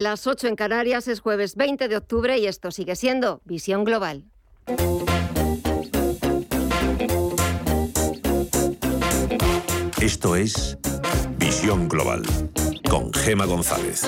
Las 8 en Canarias es jueves 20 de octubre y esto sigue siendo Visión Global. Esto es Visión Global con Gema González.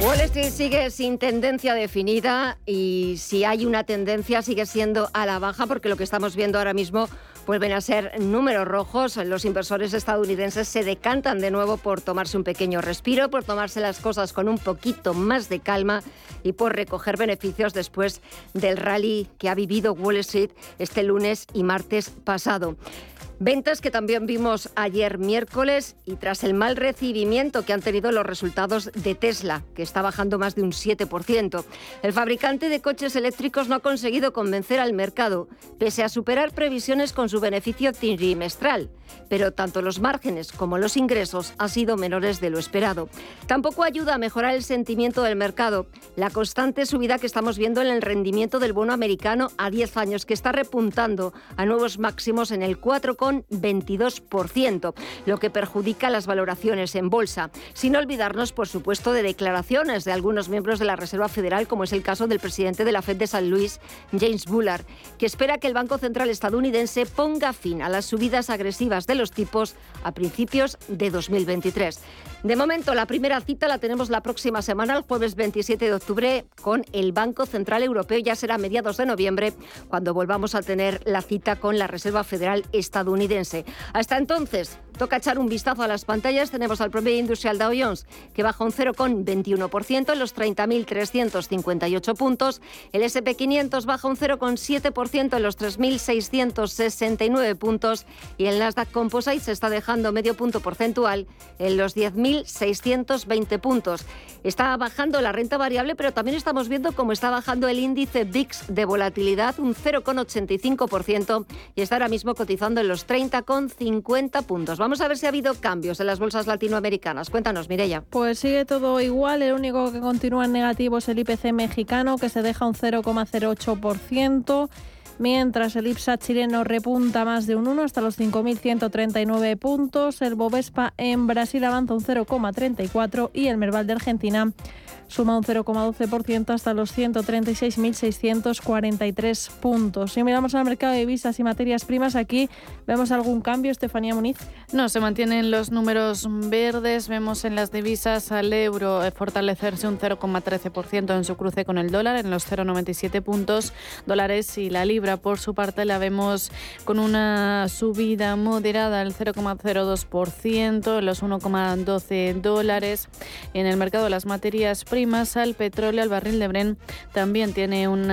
Wall Street sigue sin tendencia definida y si hay una tendencia sigue siendo a la baja porque lo que estamos viendo ahora mismo vuelven a ser números rojos. Los inversores estadounidenses se decantan de nuevo por tomarse un pequeño respiro, por tomarse las cosas con un poquito más de calma y por recoger beneficios después del rally que ha vivido Wall Street este lunes y martes pasado. Ventas que también vimos ayer miércoles y tras el mal recibimiento que han tenido los resultados de Tesla, que está bajando más de un 7%. El fabricante de coches eléctricos no ha conseguido convencer al mercado, pese a superar previsiones con su beneficio trimestral. Pero tanto los márgenes como los ingresos han sido menores de lo esperado. Tampoco ayuda a mejorar el sentimiento del mercado, la constante subida que estamos viendo en el rendimiento del bono americano a 10 años, que está repuntando a nuevos máximos en el 4, 22%, lo que perjudica las valoraciones en bolsa. Sin olvidarnos, por supuesto, de declaraciones de algunos miembros de la Reserva Federal, como es el caso del presidente de la Fed de San Luis, James Bullard, que espera que el Banco Central estadounidense ponga fin a las subidas agresivas de los tipos a principios de 2023. De momento, la primera cita la tenemos la próxima semana, el jueves 27 de octubre, con el Banco Central Europeo. Ya será a mediados de noviembre cuando volvamos a tener la cita con la Reserva Federal estadounidense. Hasta entonces, toca echar un vistazo a las pantallas. Tenemos al promedio industrial Dow Jones, que baja un 0,21% en los 30.358 puntos. El SP500 baja un 0,7% en los 3.669 puntos. Y el Nasdaq Composite se está dejando medio punto porcentual en los 10.000 1.620 puntos. Está bajando la renta variable, pero también estamos viendo cómo está bajando el índice VIX de volatilidad un 0,85% y está ahora mismo cotizando en los 30,50 puntos. Vamos a ver si ha habido cambios en las bolsas latinoamericanas. Cuéntanos, Mireya. Pues sigue todo igual. El único que continúa en negativo es el IPC mexicano, que se deja un 0,08% mientras el IPSA chileno repunta más de un 1 hasta los 5.139 puntos, el Bovespa en Brasil avanza un 0,34 y el Merval de Argentina suma un 0,12% hasta los 136.643 puntos. Si miramos al mercado de divisas y materias primas, aquí vemos algún cambio, Estefanía Muniz. No, se mantienen los números verdes. Vemos en las divisas al euro fortalecerse un 0,13% en su cruce con el dólar, en los 0,97 puntos dólares y la libra, por su parte, la vemos con una subida moderada al 0,02%, en los 1,12 dólares. En el mercado de las materias primas, más al petróleo, al barril de Bren, también tiene un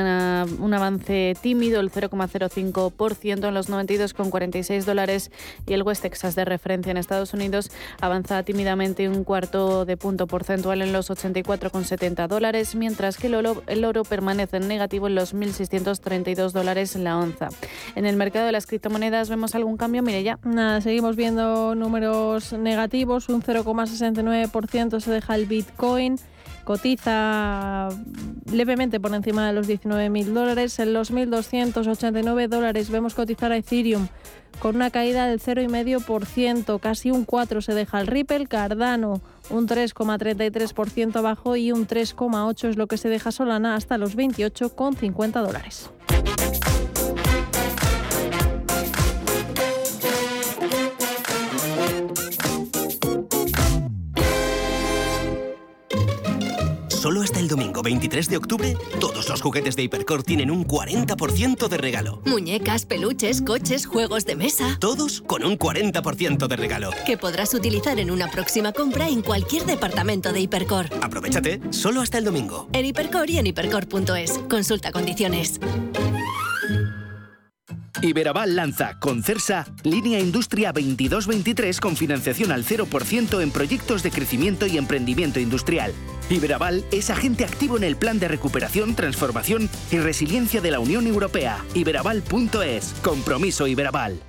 avance tímido, el 0,05% en los 92,46 dólares y el West Texas de referencia en Estados Unidos avanza tímidamente un cuarto de punto porcentual en los 84,70 dólares, mientras que el oro, el oro permanece en negativo en los 1.632 dólares la onza. En el mercado de las criptomonedas vemos algún cambio, mire ya. Nada, seguimos viendo números negativos, un 0,69% se deja el Bitcoin cotiza levemente por encima de los 19.000 dólares. En los 1.289 dólares vemos cotizar a Ethereum con una caída del 0,5%, casi un 4% se deja el Ripple, Cardano un 3,33% abajo y un 3,8% es lo que se deja Solana hasta los 28,50 dólares. Domingo 23 de octubre, todos los juguetes de Hipercor tienen un 40% de regalo. Muñecas, peluches, coches, juegos de mesa. Todos con un 40% de regalo. Que podrás utilizar en una próxima compra en cualquier departamento de Hipercor. Aprovechate, solo hasta el domingo. En Hipercor y en hipercor.es. Consulta condiciones. Iberaval lanza con CERSA línea Industria 2223 con financiación al 0% en proyectos de crecimiento y emprendimiento industrial. Iberaval es agente activo en el plan de recuperación, transformación y resiliencia de la Unión Europea. Iberaval.es. Compromiso Iberaval.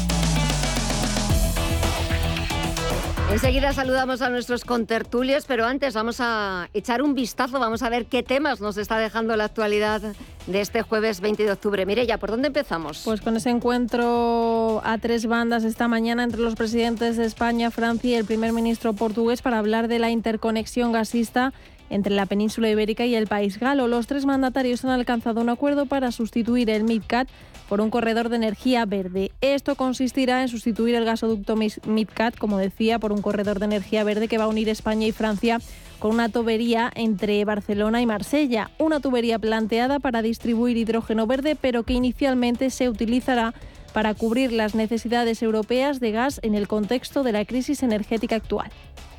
Enseguida saludamos a nuestros contertulios, pero antes vamos a echar un vistazo, vamos a ver qué temas nos está dejando la actualidad de este jueves 20 de octubre. Mire ya, ¿por dónde empezamos? Pues con ese encuentro a tres bandas esta mañana entre los presidentes de España, Francia y el primer ministro portugués para hablar de la interconexión gasista entre la península ibérica y el país galo. Los tres mandatarios han alcanzado un acuerdo para sustituir el MidCat por un corredor de energía verde. Esto consistirá en sustituir el gasoducto MidCat, como decía, por un corredor de energía verde que va a unir España y Francia con una tubería entre Barcelona y Marsella. Una tubería planteada para distribuir hidrógeno verde, pero que inicialmente se utilizará para cubrir las necesidades europeas de gas en el contexto de la crisis energética actual.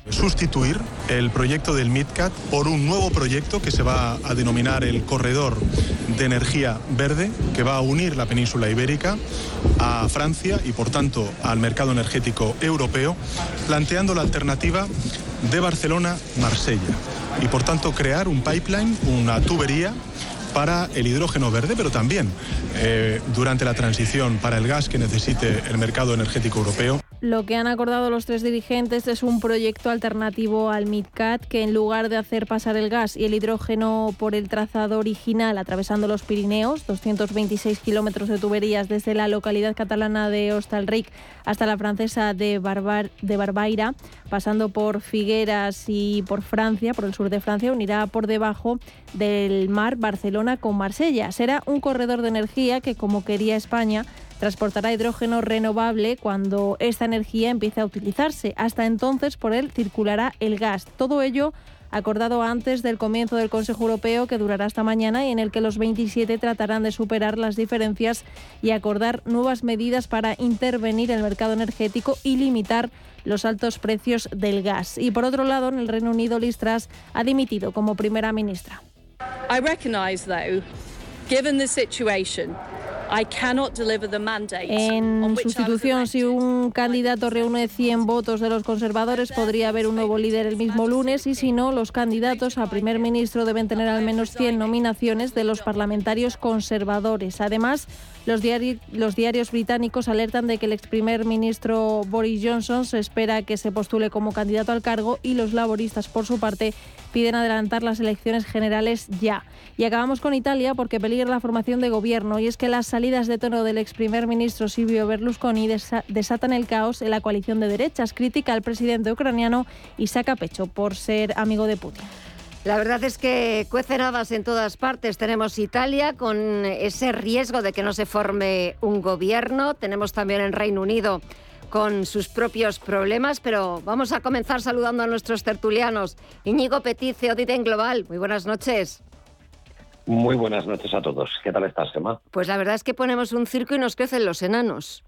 Sustituir el proyecto del MidCat por un nuevo proyecto que se va a denominar el Corredor de Energía Verde, que va a unir la península ibérica a Francia y por tanto al mercado energético europeo, planteando la alternativa de Barcelona-Marsella y por tanto crear un pipeline, una tubería para el hidrógeno verde, pero también eh, durante la transición para el gas que necesite el mercado energético europeo. Lo que han acordado los tres dirigentes es un proyecto alternativo al MidCat que en lugar de hacer pasar el gas y el hidrógeno por el trazado original atravesando los Pirineos, 226 kilómetros de tuberías desde la localidad catalana de Hostalric hasta la francesa de, Barbaira, pasando por Figueras y por Francia, por el sur de Francia, unirá por debajo del mar Barcelona con Marsella. Será un corredor de energía que, como quería España, transportará hidrógeno renovable cuando esta energía empiece a utilizarse. Hasta entonces por él circulará el gas. Todo ello acordado antes del comienzo del Consejo Europeo que durará hasta mañana y en el que los 27 tratarán de superar las diferencias y acordar nuevas medidas para intervenir en el mercado energético y limitar los altos precios del gas. Y por otro lado, en el Reino Unido, Liz Truss ha dimitido como primera ministra. I recognize, though, given the situation, en sustitución, si un candidato reúne 100 votos de los conservadores, podría haber un nuevo líder el mismo lunes y si no, los candidatos a primer ministro deben tener al menos 100 nominaciones de los parlamentarios conservadores. Además, los, los diarios británicos alertan de que el ex primer ministro Boris Johnson se espera que se postule como candidato al cargo y los laboristas, por su parte, piden adelantar las elecciones generales ya. Y acabamos con Italia porque peligra la formación de gobierno y es que las salidas de tono del ex primer ministro Silvio Berlusconi desatan el caos en la coalición de derechas. Critica al presidente ucraniano y saca pecho por ser amigo de Putin. La verdad es que cuecen habas en todas partes. Tenemos Italia con ese riesgo de que no se forme un gobierno. Tenemos también el Reino Unido con sus propios problemas, pero vamos a comenzar saludando a nuestros tertulianos. Íñigo Petice, Oditen Global, muy buenas noches. Muy buenas noches a todos. ¿Qué tal estás, Gemma? Pues la verdad es que ponemos un circo y nos crecen los enanos.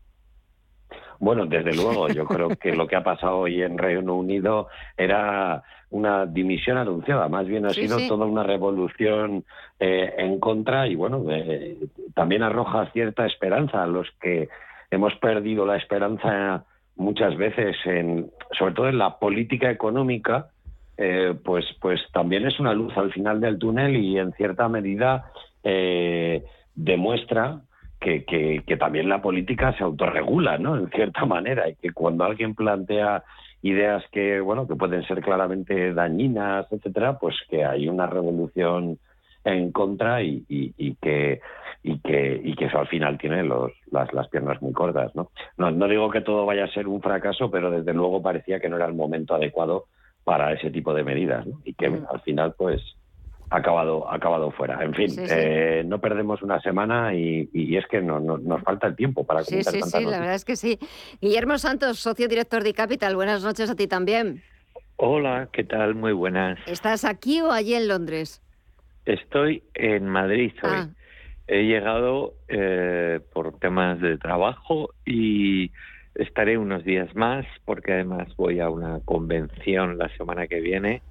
Bueno, desde luego, yo creo que lo que ha pasado hoy en Reino Unido era una dimisión anunciada, más bien ha sido toda una revolución eh, en contra y bueno, eh, también arroja cierta esperanza a los que hemos perdido la esperanza muchas veces, en, sobre todo en la política económica, eh, pues, pues también es una luz al final del túnel y en cierta medida eh, demuestra que, que, también la política se autorregula, ¿no? En cierta manera, y que cuando alguien plantea ideas que, bueno, que pueden ser claramente dañinas, etcétera, pues que hay una revolución en contra y, que y que y que eso al final tiene los, las, las piernas muy cortas ¿no? ¿no? no digo que todo vaya a ser un fracaso pero desde luego parecía que no era el momento adecuado para ese tipo de medidas ¿no? y que al final pues ha acabado ha acabado fuera en fin eh, no perdemos una semana y, es que no, nos falta el tiempo para sí sí sí la verdad es que sí Guillermo Santos socio director de Capital buenas noches a ti también Hola, ¿qué tal? Muy buenas. ¿Estás aquí o allí en Londres? Estoy en Madrid hoy. Ah. He llegado eh, por temas de trabajo y estaré unos días más porque además voy a una convención la semana que viene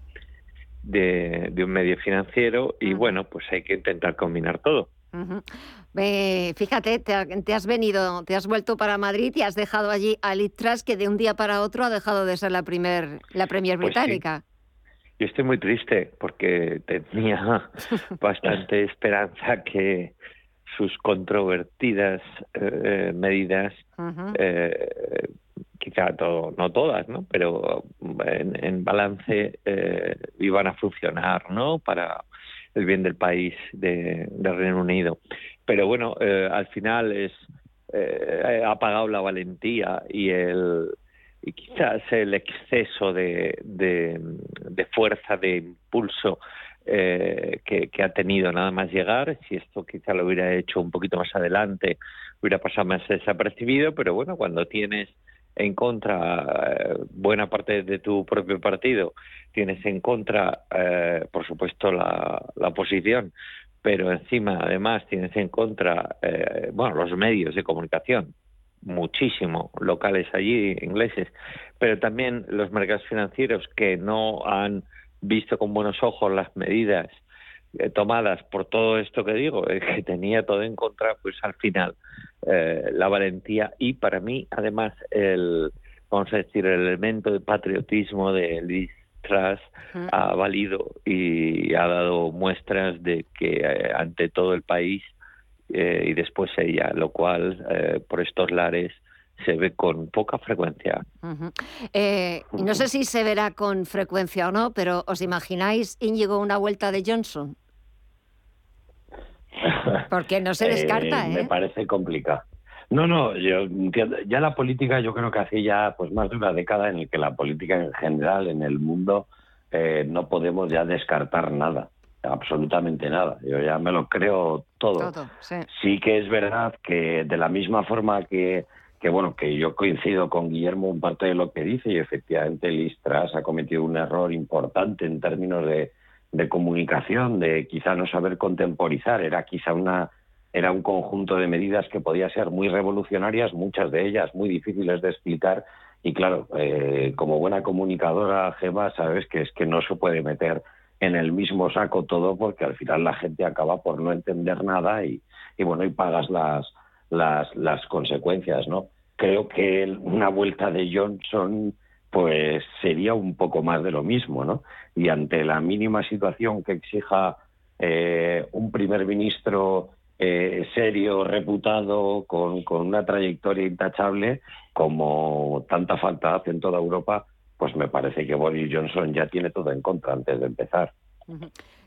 de, un medio financiero y bueno, pues hay que intentar combinar todo. fíjate, te, has venido, te has vuelto para Madrid y has dejado allí a Litras que de un día para otro ha dejado de ser la primer, la premier pues británica. Yo estoy muy triste porque tenía bastante esperanza que sus controvertidas eh, medidas, eh, quizá todo, no todas, ¿no? pero en, balance eh, iban a funcionar ¿no? para el bien del país de, del Reino Unido. Pero bueno, al final es ha pagado la valentía y el y quizás el exceso de, fuerza, de impulso eh, que, ha tenido nada más llegar, si esto quizá lo hubiera hecho un poquito más adelante, hubiera pasado más desapercibido, pero bueno, cuando tienes en contra eh, buena parte de tu propio partido, tienes en contra, eh, por supuesto, la, la oposición, pero encima, además, tienes en contra, bueno, los medios de comunicación, muchísimo locales allí, ingleses, pero también los mercados financieros que no han visto con buenos ojos las medidas eh, tomadas por todo esto que digo, eh, que tenía todo en contra, pues al final eh, la valentía y para mí además el, vamos a decir, el elemento de patriotismo de Liz Truss ha valido y ha dado muestras de que ante todo el país eh, y después ella, lo cual eh, por estos lares se ve con poca frecuencia. Eh, no sé si se verá con frecuencia o no, pero ¿os imagináis Íñigo una vuelta de Johnson? Porque no se descarta, Me parece complicado. No, no, yo Ya la política, yo creo que hace ya pues más de una década en el que la política en general en el mundo no podemos ya descartar nada absolutamente nada. Yo ya me lo creo todo. sí. que es verdad que de la misma forma que, que, bueno, que yo coincido con Guillermo en parte de lo que dice y efectivamente Listras ha cometido un error importante en términos de, de comunicación, de quizá no saber contemporizar, era quizá una era un conjunto de medidas que podía ser muy revolucionarias, muchas de ellas muy difíciles de explicar y claro, eh, como buena comunicadora, Gema, sabes que es que no se puede meter en el mismo saco todo porque al final la gente acaba por no entender nada y, bueno, y pagas las, las, consecuencias, ¿no? Creo que una vuelta de Johnson pues sería un poco más de lo mismo, ¿no? Y ante la mínima situación que exija eh, un primer ministro eh, serio, reputado, con, con, una trayectoria intachable, como tanta falta hace en toda Europa, pues me parece que Boris Johnson ya tiene todo en contra antes de empezar.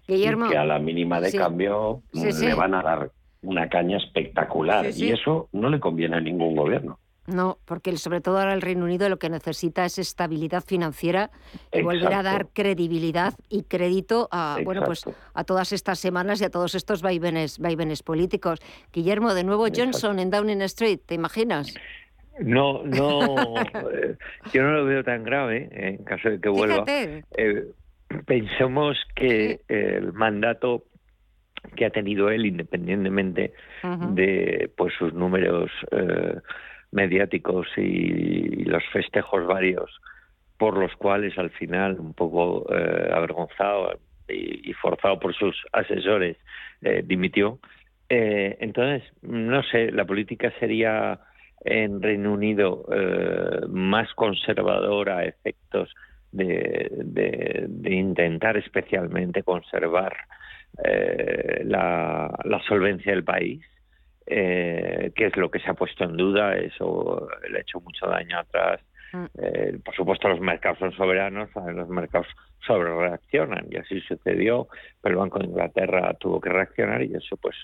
Guillermo. que a la mínima de cambio le van a dar una caña espectacular y eso no le conviene a ningún gobierno. No, porque sobre todo ahora el Reino Unido lo que necesita es estabilidad financiera y volver a dar credibilidad y crédito a bueno pues a todas estas semanas y a todos estos vaivenes, vaivenes políticos. Guillermo, de nuevo Johnson en Downing Street, ¿te imaginas? No, no, eh, yo no lo veo tan grave en caso de que vuelva. Eh, pensemos que el mandato que ha tenido él, independientemente de pues sus números eh, mediáticos y, los festejos varios por los cuales al final un poco avergonzado y, forzado por sus asesores dimitió. entonces, no sé, la política sería en Reino Unido eh, más conservadora a efectos de, intentar especialmente conservar eh, la, solvencia del país, eh, que es lo que se ha puesto en duda, eso le ha hecho mucho daño atrás Mm. Eh, por supuesto, los mercados son soberanos, los mercados sobre reaccionan y así sucedió, pero el Banco de Inglaterra tuvo que reaccionar y eso pues...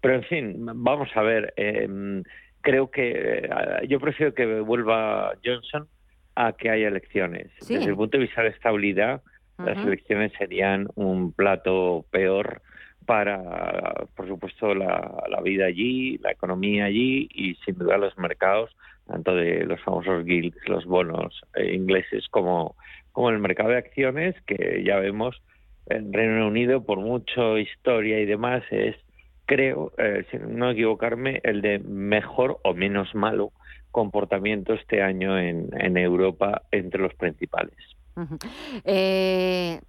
Pero en fin, vamos a ver, em, creo que eh, yo prefiero que vuelva Johnson a que haya elecciones. Desde el punto de vista de estabilidad, las elecciones serían un plato peor para, por supuesto, la, la, vida allí, la economía allí y sin duda los mercados, tanto de los famosos guilds, los bonos eh, ingleses como, como el mercado de acciones, que ya vemos en Reino Unido, por mucho historia y demás, es, creo, eh, sin no equivocarme, el de mejor o menos malo comportamiento este año en, Europa entre los principales. Eh,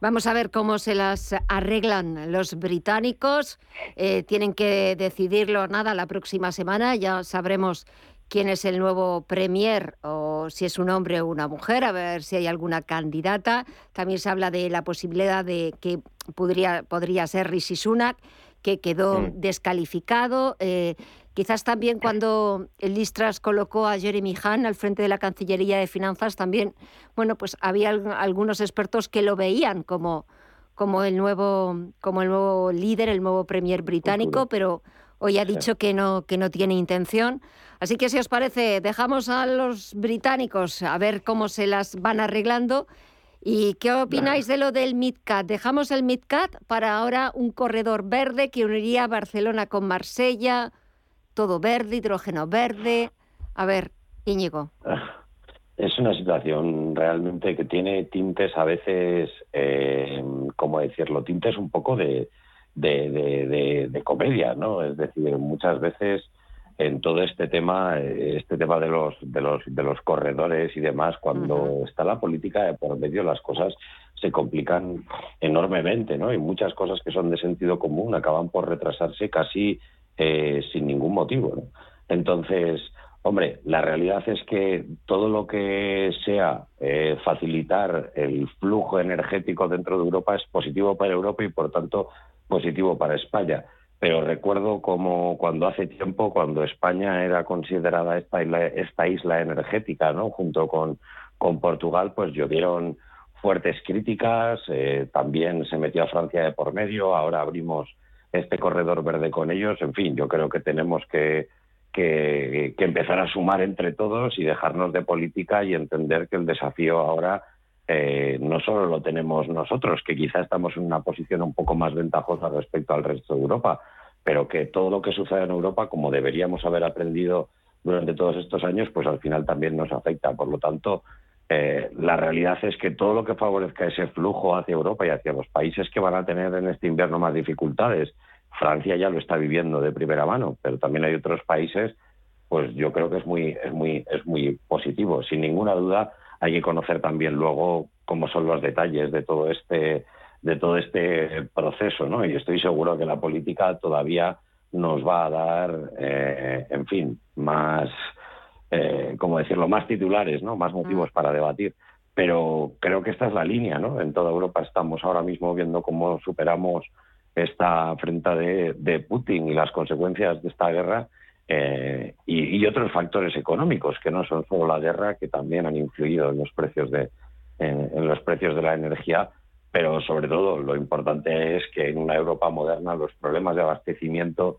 vamos a ver cómo se las arreglan los británicos. Eh, tienen que decidirlo nada la próxima semana. Ya sabremos quién es el nuevo premier o si es un hombre o una mujer, a ver si hay alguna candidata. También se habla de la posibilidad de que podría, podría ser Rishi Sunak, que quedó mm. descalificado. Eh, quizás también cuando el Listras colocó a Jeremy Hunt al frente de la Cancillería de Finanzas, también, bueno, pues había algunos expertos que lo veían como, como, el, nuevo, como el nuevo líder, el nuevo premier británico, pero hoy ha dicho que no, que no tiene intención. Así que si os parece, dejamos a los británicos a ver cómo se las van arreglando. ¿Y qué opináis de lo del MidCat? Dejamos el MidCat para ahora un corredor verde que uniría Barcelona con Marsella, todo verde, hidrógeno verde. A ver, Íñigo. Es una situación realmente que tiene tintes a veces, eh, ¿cómo decirlo? Tintes un poco de, de, comedia, ¿no? Es decir, muchas veces en todo este tema, este tema de los, de los, de los corredores y demás, cuando está la política de por medio, las cosas se complican enormemente, ¿no? Y muchas cosas que son de sentido común acaban por retrasarse casi eh, sin ningún motivo, ¿no? Entonces, hombre, la realidad es que todo lo que sea eh, facilitar el flujo energético dentro de Europa es positivo para Europa y, por tanto, positivo para España. Pero recuerdo como cuando hace tiempo, cuando España era considerada esta isla, esta isla energética, ¿no? junto con, con Portugal, pues llovieron fuertes críticas, eh, también se metió a Francia de por medio, ahora abrimos este corredor verde con ellos, en fin, yo creo que tenemos que, que, que empezar a sumar entre todos y dejarnos de política y entender que el desafío ahora eh, no solo lo tenemos nosotros, que quizá estamos en una posición un poco más ventajosa respecto al resto de Europa, pero que todo lo que sucede en Europa, como deberíamos haber aprendido durante todos estos años, pues al final también nos afecta. Por lo tanto, eh, la realidad es que todo lo que favorezca ese flujo hacia Europa y hacia los países que van a tener en este invierno más dificultades, Francia ya lo está viviendo de primera mano, pero también hay otros países, pues yo creo que es muy, es muy, es muy positivo. Sin ninguna duda, hay que conocer también luego cómo son los detalles de todo este de todo este proceso, ¿no? Y estoy seguro que la política todavía nos va a dar, eh, en fin, más, eh, como decirlo, más titulares, ¿no? Más motivos mm. para debatir. Pero creo que esta es la línea, ¿no? En toda Europa estamos ahora mismo viendo cómo superamos esta afrenta de, de Putin y las consecuencias de esta guerra eh, y, otros factores económicos que no son solo la guerra, que también han influido en los precios de, en, los precios de la energía, pero sobre todo lo importante es que en una Europa moderna los problemas de abastecimiento,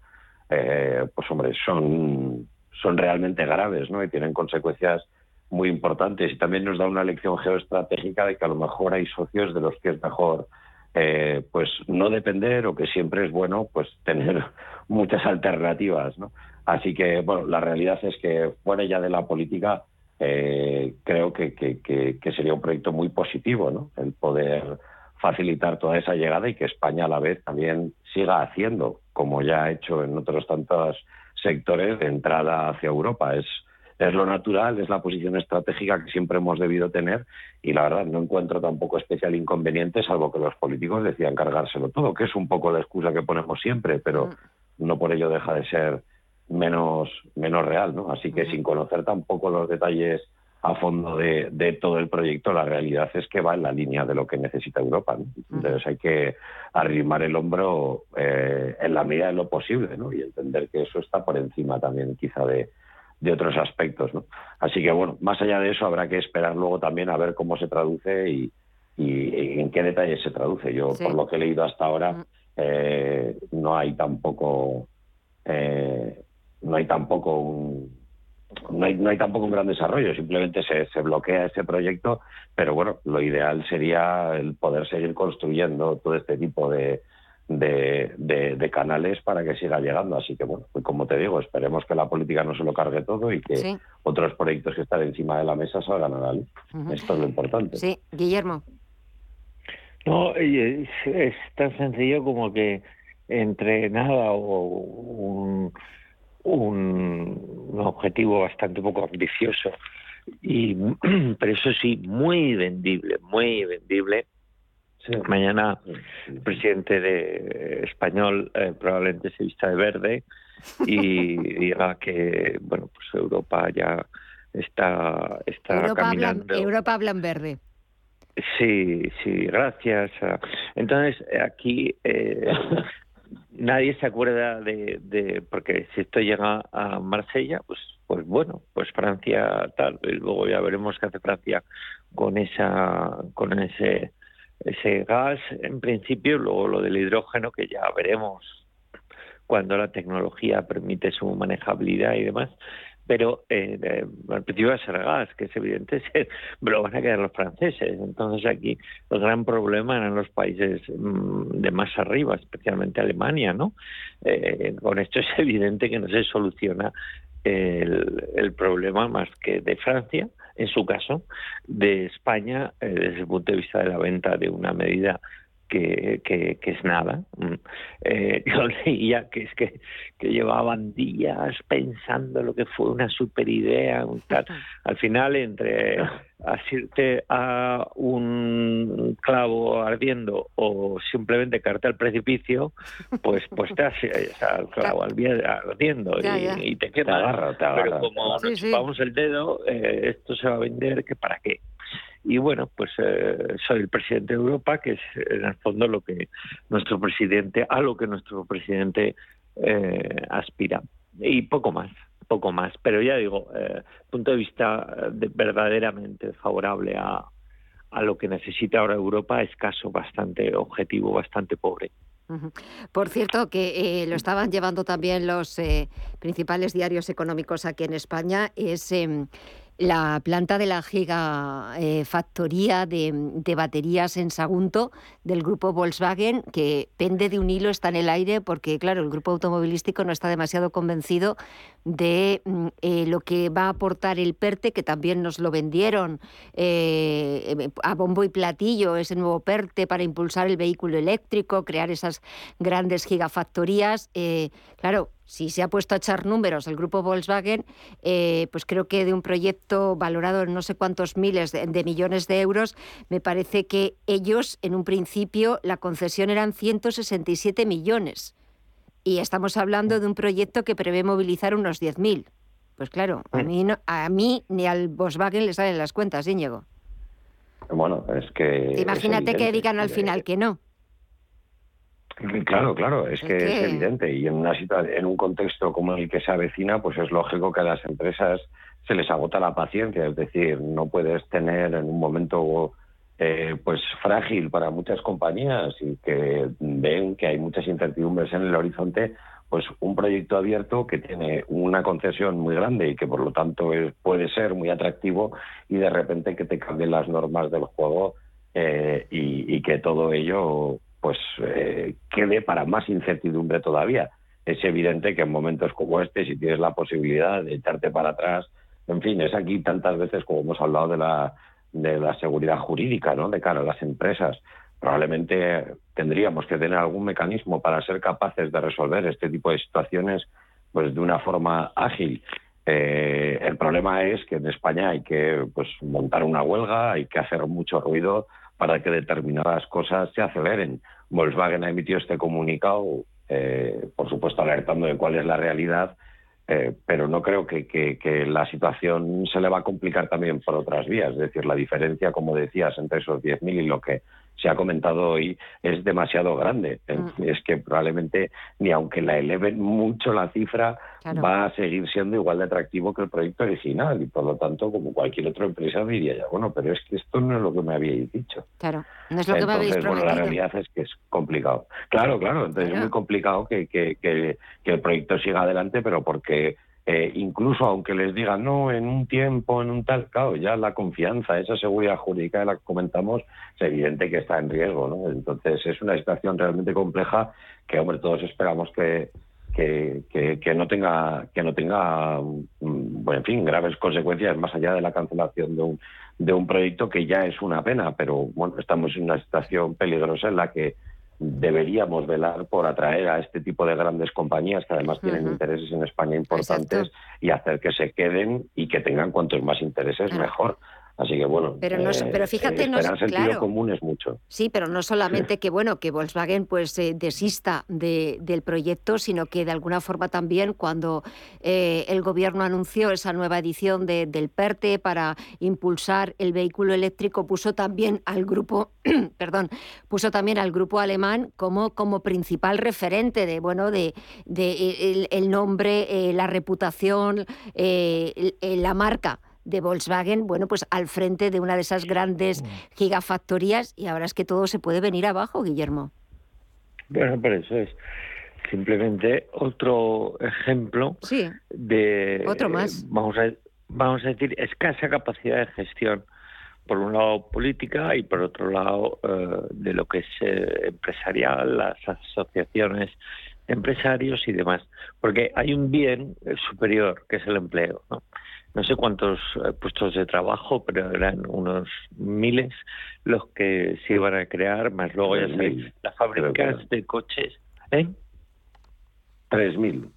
eh, pues hombre, son, son realmente graves ¿no? y tienen consecuencias muy importantes y también nos da una lección geoestratégica de que a lo mejor hay socios de los que es mejor eh, pues no depender o que siempre es bueno pues tener muchas alternativas ¿no? Así que, bueno, la realidad es que fuera ya de la política, eh, creo que, sería un proyecto muy positivo, ¿no? El poder facilitar toda esa llegada y que España a la vez también siga haciendo, como ya ha hecho en otros tantos sectores, de entrada hacia Europa. Es, es lo natural, es la posición estratégica que siempre hemos debido tener y la verdad no encuentro tampoco especial inconveniente, salvo que los políticos decían cargárselo todo, que es un poco la excusa que ponemos siempre, pero mm. no por ello deja de ser menos, menos real, ¿no? Así que sin conocer tampoco los detalles a fondo de, de, todo el proyecto, la realidad es que va en la línea de lo que necesita Europa. Entonces hay que arrimar el hombro eh, en la medida de lo posible ¿no? y entender que eso está por encima también quizá de, de otros aspectos. ¿no? Así que bueno, más allá de eso habrá que esperar luego también a ver cómo se traduce y, en qué detalle se traduce. Yo por lo que he leído hasta ahora eh, no hay tampoco eh, no hay tampoco un no hay, no hay tampoco un gran desarrollo, simplemente se, se bloquea ese proyecto, pero bueno, lo ideal sería el poder seguir construyendo todo este tipo de, de, canales para que siga llegando. Así que, bueno, pues como te digo, esperemos que la política no se lo cargue todo y que otros proyectos que están encima de la mesa salgan a la luz. Esto es lo importante. Sí, Guillermo. No, es, tan sencillo como que entre nada o un, un, objetivo bastante poco ambicioso y pero eso sí muy vendible muy vendible Mañana el presidente de español eh, probablemente se vista de verde y diga que bueno pues Europa ya está está Europa caminando. Europa habla en verde. Sí, sí, gracias. Entonces aquí eh, nadie se acuerda de, de, porque si esto llega a Marsella, pues pues bueno, pues Francia tal, y luego ya veremos qué hace Francia con esa con ese ese gas. En principio, luego lo del hidrógeno que ya veremos cuando la tecnología permite su manejabilidad y demás, pero eh, eh, principio va a ser gas, que es evidente, pero van a quedar los franceses. Entonces aquí el gran problema eran los países mm, de más arriba, especialmente Alemania, ¿no? Eh, con esto es evidente que no se soluciona el problema más que de Francia, en su caso, de España eh, desde el punto de vista de la venta de una medida que, que, es nada. Mm. Eh, yo leía que es que, que, llevaban días pensando lo que fue una super idea. Al final, entre asirte a un clavo ardiendo o simplemente caerte al precipicio, pues pues te has al clavo ardiendo y, te queda. agarra, Pero como nos chupamos el dedo, eh, esto se va a vender que para qué. Y bueno, pues eh, soy el presidente de Europa, que es en el fondo lo que nuestro presidente, a lo que nuestro presidente eh, aspira. Y poco más, poco más. Pero ya digo, eh, punto de vista verdaderamente favorable a, a lo que necesita ahora Europa, escaso, bastante objetivo, bastante pobre. Por cierto, que lo estaban llevando también los principales diarios económicos aquí en España, es em, la planta de la gigafactoría de, de, baterías en Sagunto del grupo Volkswagen, que pende de un hilo, está en el aire, porque claro, el grupo automovilístico no está demasiado convencido de mm, eh, lo que va a aportar el PERTE, que también nos lo vendieron eh, a bombo y platillo, ese nuevo PERTE para impulsar el vehículo eléctrico, crear esas grandes gigafactorías. Eh, claro, si se ha puesto a echar números el grupo Volkswagen, eh, pues creo que de un proyecto valorado en no sé cuántos miles de, millones de euros, me parece que ellos, en un principio, la concesión eran 167 millones. Y estamos hablando de un proyecto que prevé movilizar unos 10.000. Pues claro, a mí, a mí ni al Volkswagen le salen las cuentas, Íñigo. Bueno, es que... Imagínate que digan al final que no. Claro, claro, es, que, es evidente. Y en una en un contexto como el que se avecina, pues es lógico que a las empresas se les agota la paciencia, es decir, no puedes tener en un momento eh, pues frágil para muchas compañías y que ven que hay muchas incertidumbres en el horizonte, pues un proyecto abierto que tiene una concesión muy grande y que por lo tanto puede ser muy atractivo y de repente que te cambien las normas del juego eh, y, que todo ello pues eh, quede para más incertidumbre todavía. Es evidente que en momentos como este, si tienes la posibilidad de echarte para atrás, en fin, es aquí tantas veces como hemos hablado de la, de la seguridad jurídica, ¿no? De cara a las empresas. Probablemente tendríamos que tener algún mecanismo para ser capaces de resolver este tipo de situaciones pues de una forma ágil. Eh, el problema es que en España hay que pues montar una huelga, hay que hacer mucho ruido para que determinadas cosas se aceleren. Volkswagen ha emitido este comunicado, eh, por supuesto alertando de cuál es la realidad, eh, pero no creo que, que, la situación se le va a complicar también por otras vías. Es decir, la diferencia, como decías, entre esos 10.000 y lo que se ha comentado hoy es demasiado grande. Mm. Es que probablemente ni aunque la eleven mucho la cifra, va a seguir siendo igual de atractivo que el proyecto original y por lo tanto como cualquier otra empresa diría ya, bueno, pero es que esto no es lo que me habíais dicho. Claro, no es lo que me habéis prometido. Bueno, la realidad es que es complicado. Claro, claro, entonces es muy complicado que, que, que, que el proyecto siga adelante, pero porque eh, incluso aunque les digan no en un tiempo, en un tal, claro, ya la confianza, esa seguridad jurídica de la que comentamos, es evidente que está en riesgo, ¿no? Entonces es una situación realmente compleja que, hombre, todos esperamos que, que, que, no tenga, que no tenga, mm, bueno, en fin, graves consecuencias más allá de la cancelación de un, de un proyecto que ya es una pena, pero bueno, estamos en una situación peligrosa en la que deberíamos velar por atraer a este tipo de grandes compañías que además tienen intereses en España importantes y hacer que se queden y que tengan cuantos más intereses mejor. Así que bueno, pero, no, pero eh, fíjate, no, sentido común es mucho. Sí, pero no solamente que bueno que Volkswagen pues eh, desista de, del proyecto, sino que de alguna forma también cuando eh, el gobierno anunció esa nueva edición de, del PERTE para impulsar el vehículo eléctrico, puso también al grupo, perdón, puso también al grupo alemán como como principal referente de bueno de, de el, nombre, la reputación, la marca de Volkswagen, bueno, pues al frente de una de esas grandes mm. gigafactorías y ahora es que todo se puede venir abajo, Guillermo. Bueno, pero eso es simplemente otro ejemplo sí, de otro más. vamos a vamos a decir escasa capacidad de gestión por un lado política y por otro lado eh, de lo que es eh, empresarial, las asociaciones empresarios y demás, porque hay un bien superior que es el empleo, ¿no? No sé cuántos eh, puestos de trabajo, pero eran unos miles los que se iban a crear, más luego ya sabéis, las fábricas de coches. ¿Eh? 3.000.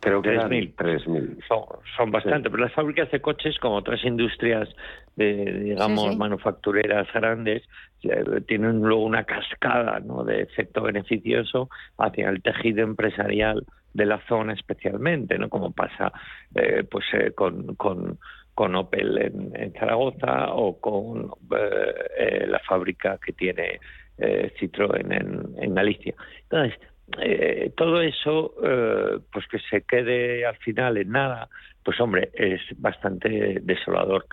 Creo que 3.000. 3.000. Son, son bastante, pero las fábricas de coches, como otras industrias, de, digamos, manufactureras grandes, eh, tienen luego una cascada ¿no? de efecto beneficioso hacia el tejido empresarial de la zona especialmente, ¿no? Como pasa eh, pues eh, con, con, con, Opel en, Zaragoza o con eh, la fábrica que tiene Citroën en, en Galicia. Entonces, todo eso, pues que se quede al final en nada, pues hombre, es bastante desolador.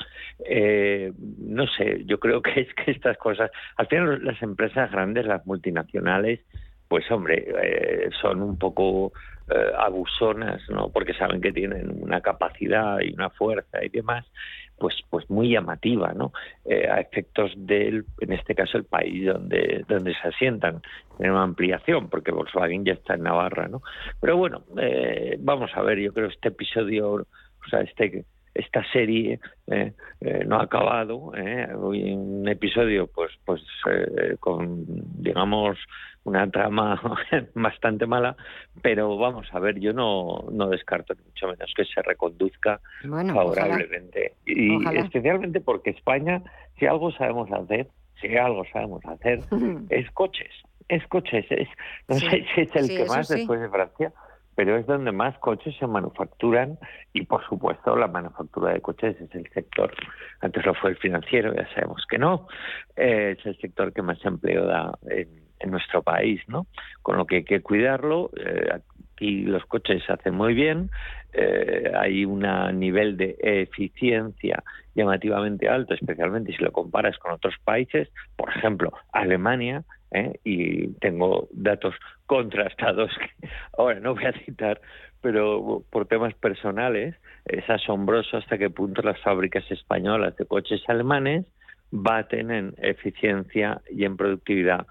no sé, yo creo que es que estas cosas, al final las empresas grandes, las multinacionales, pues hombre, son un poco eh, abusonas, ¿no? Porque saben que tienen una capacidad y una fuerza y demás, pues, pues muy llamativa, ¿no? Eh, a efectos del, en este caso, el país donde, donde se asientan. en una ampliación, porque Volkswagen ya está en Navarra, ¿no? Pero bueno, eh, vamos a ver, yo creo que este episodio, o sea, este esta serie eh, eh, no ha acabado eh, un episodio pues pues eh, con digamos una trama bastante mala pero vamos a ver yo no no descarto ni mucho menos que se reconduzca favorablemente. Y especialmente porque España si algo sabemos hacer si algo sabemos hacer es coches es coches es no sé si es el que más después de Francia pero es donde más coches se manufacturan y por supuesto la manufactura de coches es el sector, antes lo fue el financiero, ya sabemos que no, eh, es el sector que más empleo da en, nuestro país, ¿no? Con lo que hay que cuidarlo, eh, aquí los coches se hacen muy bien, eh, hay un nivel de eficiencia llamativamente alto, especialmente si lo comparas con otros países, por ejemplo, Alemania, ¿eh? y tengo datos contrastados que ahora no voy a citar, pero por temas personales es asombroso hasta qué punto las fábricas españolas de coches alemanes baten en eficiencia y en productividad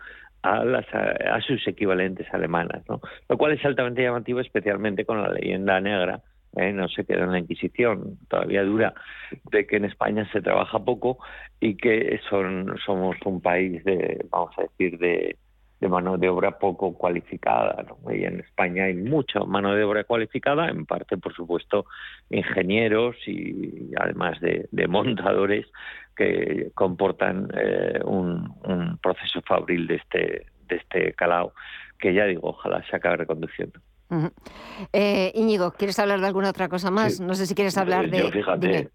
a, sus equivalentes alemanas, ¿no? lo cual es altamente llamativo, especialmente con la leyenda negra ¿eh? no se queda en la Inquisición, todavía dura, de que en España se trabaja poco y que son, somos un país de, vamos a decir, de, mano de obra poco cualificada. Y en España hay mucha mano de obra cualificada, en parte, por supuesto, ingenieros y además de, montadores que comportan eh, un, un, proceso fabril de este, de este calao, que ya digo, ojalá se acabe reconduciendo. Eh, Íñigo, ¿quieres hablar de alguna otra cosa más? No sé si quieres hablar de... Yo, fíjate,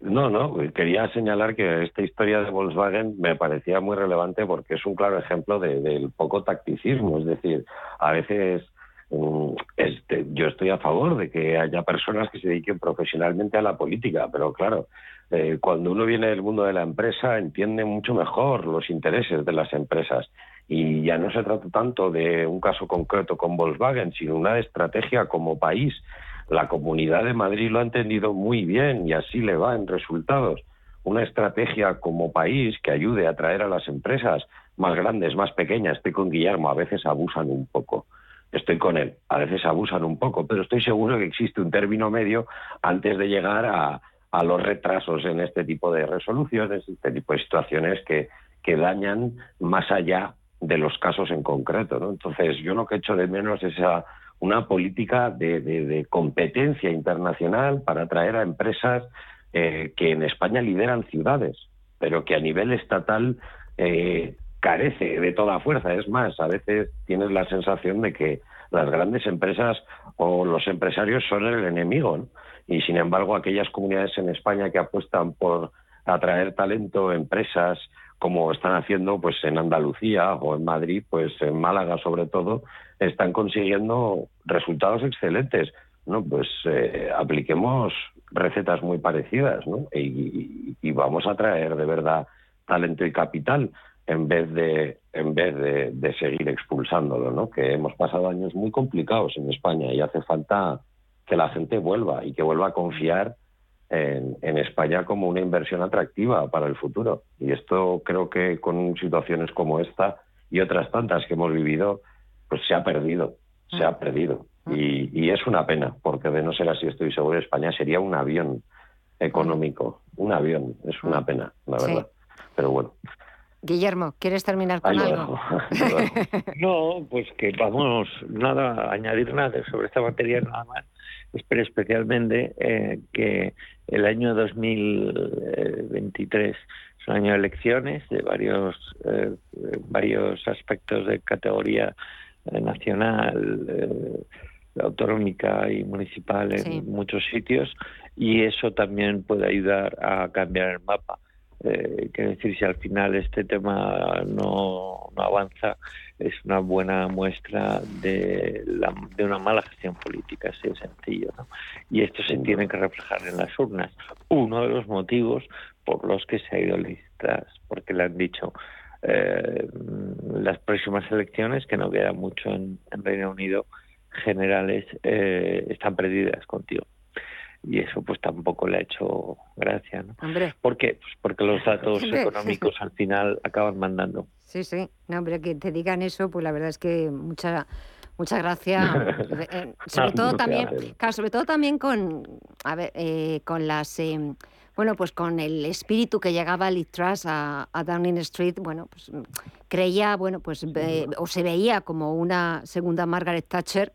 No, no, quería señalar que esta historia de Volkswagen me parecía muy relevante porque es un claro ejemplo del poco tacticismo. Es decir, a veces mm, este, yo estoy a favor de que haya personas que se dediquen profesionalmente a la política, pero claro, eh, cuando uno viene del mundo de la empresa entiende mucho mejor los intereses de las empresas. Y ya no se trata tanto de un caso concreto con Volkswagen, sino una estrategia como país la Comunidad de Madrid lo ha entendido muy bien y así le va en resultados. Una estrategia como país que ayude a atraer a las empresas más grandes, más pequeñas. Estoy con Guillermo, a veces abusan un poco. Estoy con él, a veces abusan un poco, pero estoy seguro que existe un término medio antes de llegar a, los retrasos en este tipo de resoluciones, este tipo de situaciones que, que dañan más allá de los casos en concreto. ¿no? Entonces, yo lo que echo de menos es una política de, competencia internacional para atraer a empresas eh, que en España lideran ciudades, pero que a nivel estatal eh, carece de toda fuerza. Es más, a veces tienes la sensación de que las grandes empresas o los empresarios son el enemigo, y sin embargo aquellas comunidades en España que apuestan por atraer talento, empresas, como están haciendo pues en Andalucía o en Madrid, pues en Málaga sobre todo, están consiguiendo resultados excelentes. No, pues eh, apliquemos recetas muy parecidas, ¿no? Y, vamos a traer de verdad talento y capital en vez de en vez de, de, seguir expulsándolo, ¿no? Que hemos pasado años muy complicados en España y hace falta que la gente vuelva y que vuelva a confiar en, España como una inversión atractiva para el futuro. Y esto creo que con situaciones como esta y otras tantas que hemos vivido, pues se ha perdido, se ha perdido. Y, es una pena, porque de no ser así estoy seguro, España sería un avión económico, un avión, es una pena, la verdad. Pero bueno. Guillermo, ¿quieres terminar con algo? no, pues que vamos, nada, añadir nada sobre esta materia nada más espero especialmente eh, que el año 2023 es un año de elecciones de varios, eh, varios aspectos de categoría eh, nacional, autonómica y municipal en muchos sitios y eso también puede ayudar a cambiar el mapa. Eh, quiero decir, si al final este tema no, no avanza, es una buena muestra de, la, de una mala gestión política, así de sencillo. ¿no? Y esto se tiene que reflejar en las urnas. Uno de los motivos por los que se ha ido listas, porque le han dicho eh, las próximas elecciones, que no queda mucho en, Reino Unido, generales, eh, están perdidas contigo y eso pues tampoco le ha hecho gracia, ¿no? Hombre. ¿Por qué? Pues porque los datos económicos al final acaban mandando. Sí, sí. No, hombre, que te digan eso, pues la verdad es que mucha mucha gracia. Eh, sobre todo también, claro, sobre todo también con, a ver, eh, con las, em, bueno, pues con el espíritu que llegaba Liz Truss a, a, Downing Street, bueno, pues creía, bueno, pues o se veía como una segunda Margaret Thatcher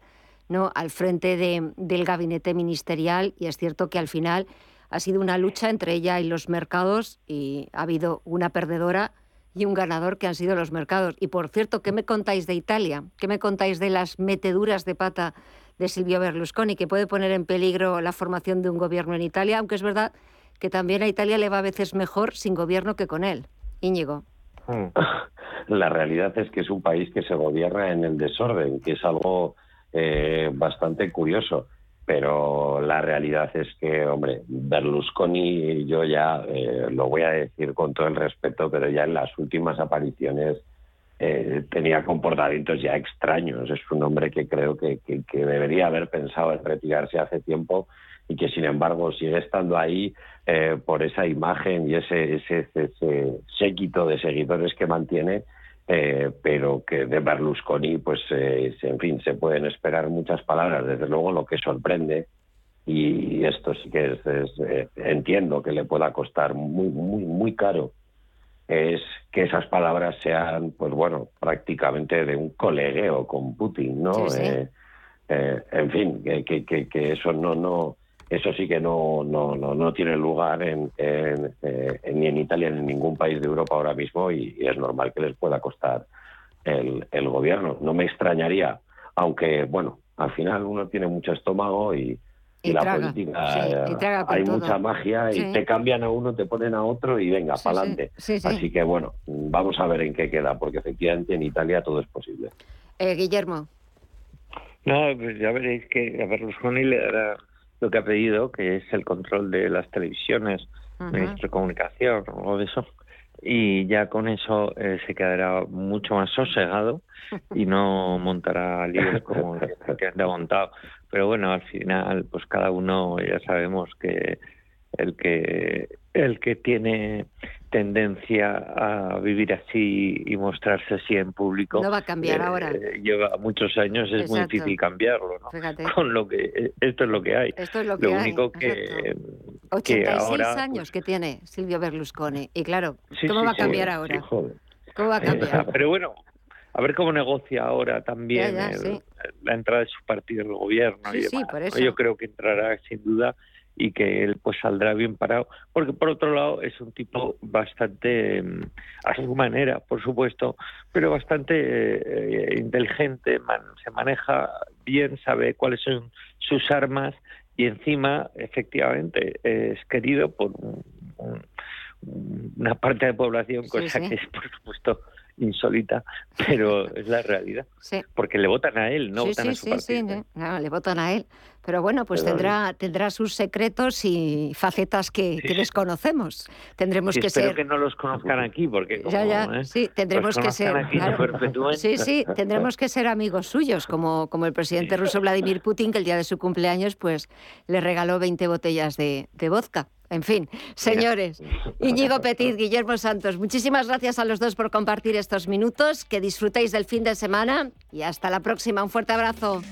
¿no? al frente del gabinete ministerial y es cierto que al final ha sido una lucha entre ella y los mercados y ha habido una perdedora y un ganador que han sido los mercados. Y por cierto, ¿qué me contáis de Italia? ¿Qué me contáis de las meteduras de pata de Silvio Berlusconi, que puede poner en peligro la formación de un gobierno en Italia? Aunque es verdad que también a Italia le va a veces mejor sin gobierno que con él. Íñigo. Hmm. La realidad es que es un país que se gobierna en el desorden, que es algo eh, bastante curioso. Pero la realidad es que, hombre, Berlusconi, yo ya eh, lo voy a decir con todo el respeto, pero ya en las últimas apariciones eh, tenía comportamientos ya extraños. Es un hombre que creo que, que, debería haber pensado en retirarse hace tiempo y que, sin embargo, sigue estando ahí por esa imagen y ese, ese, ese séquito de seguidores que mantiene eh, pero que de Berlusconi, pues, eh, en fin, se pueden esperar muchas palabras. Desde luego, lo que sorprende, y esto sí que es, eh, entiendo que le pueda costar muy, muy, muy caro, es que esas palabras sean, pues bueno, prácticamente de un colegueo con Putin, ¿no? en fin, que, que, que eso no, no, eso sí que no, no, no, tiene lugar en, eh, ni en Italia ni en ningún país de Europa ahora mismo y, es normal que les pueda costar el, el, gobierno. No me extrañaría, aunque, bueno, al final uno tiene mucho estómago y, y, la política hay mucha magia y te cambian a uno, te ponen a otro y venga, para adelante. Así que bueno, vamos a ver en qué queda, porque efectivamente en Italia todo es posible. Eh, Guillermo. No, pues ya veréis que a Berlusconi le dará lo que ha pedido, que es el control de las televisiones, ministro de Comunicación o de eso. Y ya con eso eh, se quedará mucho más sosegado y no montará líos como que ha montado. Pero bueno, al final, pues cada uno ya sabemos que el que el que tiene tendencia a vivir así y mostrarse así en público no va a cambiar eh, ahora. lleva muchos años es muy difícil cambiarlo ¿no? con lo que eh, esto es lo que hay. Esto es lo, que único que 86 años que tiene Silvio Berlusconi y claro cómo va a cambiar ahora cómo va a cambiar pero bueno a ver cómo negocia ahora también la entrada de su partido en el gobierno y demás. yo creo que entrará sin duda y que él pues saldrá bien parado, porque por otro lado es un tipo bastante, mm, a su manera, por supuesto, pero bastante eh, inteligente, se maneja bien, sabe cuáles son sus armas y encima, efectivamente, es querido por una parte de población, cosa que es, por supuesto, insólita, pero es la realidad. Porque le votan a él, no votan a su partido. Sí, le votan a él. Pero bueno, pues tendrá tendrá sus secretos y facetas que, desconocemos. Tendremos que espero ser. que no los conozcan aquí, porque como, ya, ya, ¿eh? sí, tendremos que ser. sí, sí, tendremos que ser amigos suyos, como, como el presidente ruso Vladimir Putin, que el día de su cumpleaños, pues le regaló 20 botellas de, de vodka. En fin, señores, Íñigo Petit, Guillermo Santos, muchísimas gracias a los dos por compartir estos minutos, que disfrutéis del fin de semana y hasta la próxima. Un fuerte abrazo.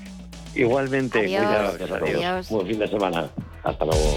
Igualmente, adiós. adiós. Buen fin de semana. Hasta luego.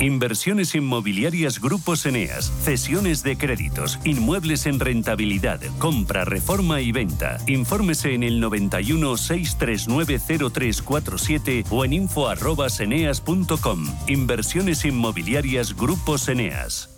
Inversiones inmobiliarias Grupos Eneas, cesiones de créditos, inmuebles en rentabilidad, compra, reforma y venta. Infórmese en el 91 639 0347 o en info@eneas.com. Inversiones inmobiliarias Grupos Eneas.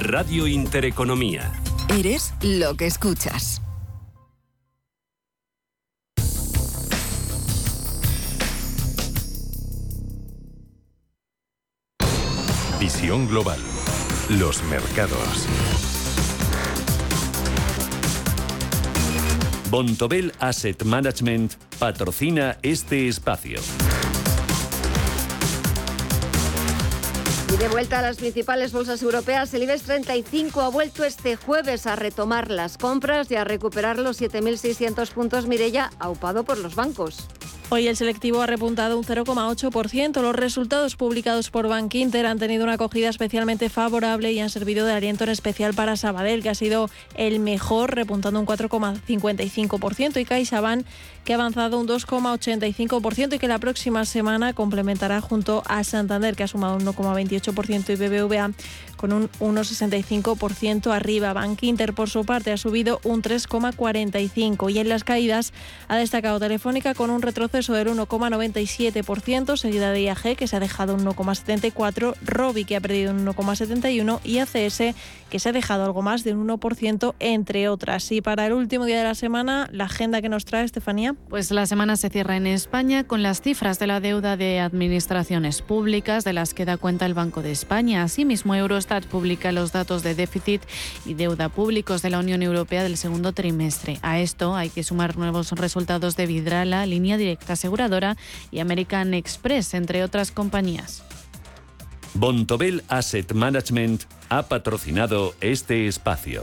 Radio Intereconomía. Eres lo que escuchas. Visión global. Los mercados. Bontobel Asset Management patrocina este espacio. Y de vuelta a las principales bolsas europeas, el IBEX 35 ha vuelto este jueves a retomar las compras y a recuperar los 7.600 puntos Mirella, aupado por los bancos. Hoy el selectivo ha repuntado un 0,8%. Los resultados publicados por Bank Inter han tenido una acogida especialmente favorable y han servido de aliento en especial para Sabadell, que ha sido el mejor, repuntando un 4,55%, y CaixaBank, que ha avanzado un 2,85% y que la próxima semana complementará junto a Santander, que ha sumado un 1,28% y BBVA con un 1,65% arriba. Bank Inter, por su parte, ha subido un 3,45% y en las caídas ha destacado Telefónica con un retroceso del 1,97%, seguida de IAG, que se ha dejado un 1,74%, Robi, que ha perdido un 1,71% y ACS, que se ha dejado algo más de un 1%, entre otras. Y para el último día de la semana, la agenda que nos trae Estefanía. Pues la semana se cierra en España con las cifras de la deuda de administraciones públicas, de las que da cuenta el Banco de España. Asimismo, Eurostat publica los datos de déficit y deuda públicos de la Unión Europea del segundo trimestre. A esto hay que sumar nuevos resultados de Vidrala, Línea Directa Aseguradora y American Express, entre otras compañías. Bontobel Asset Management ha patrocinado este espacio.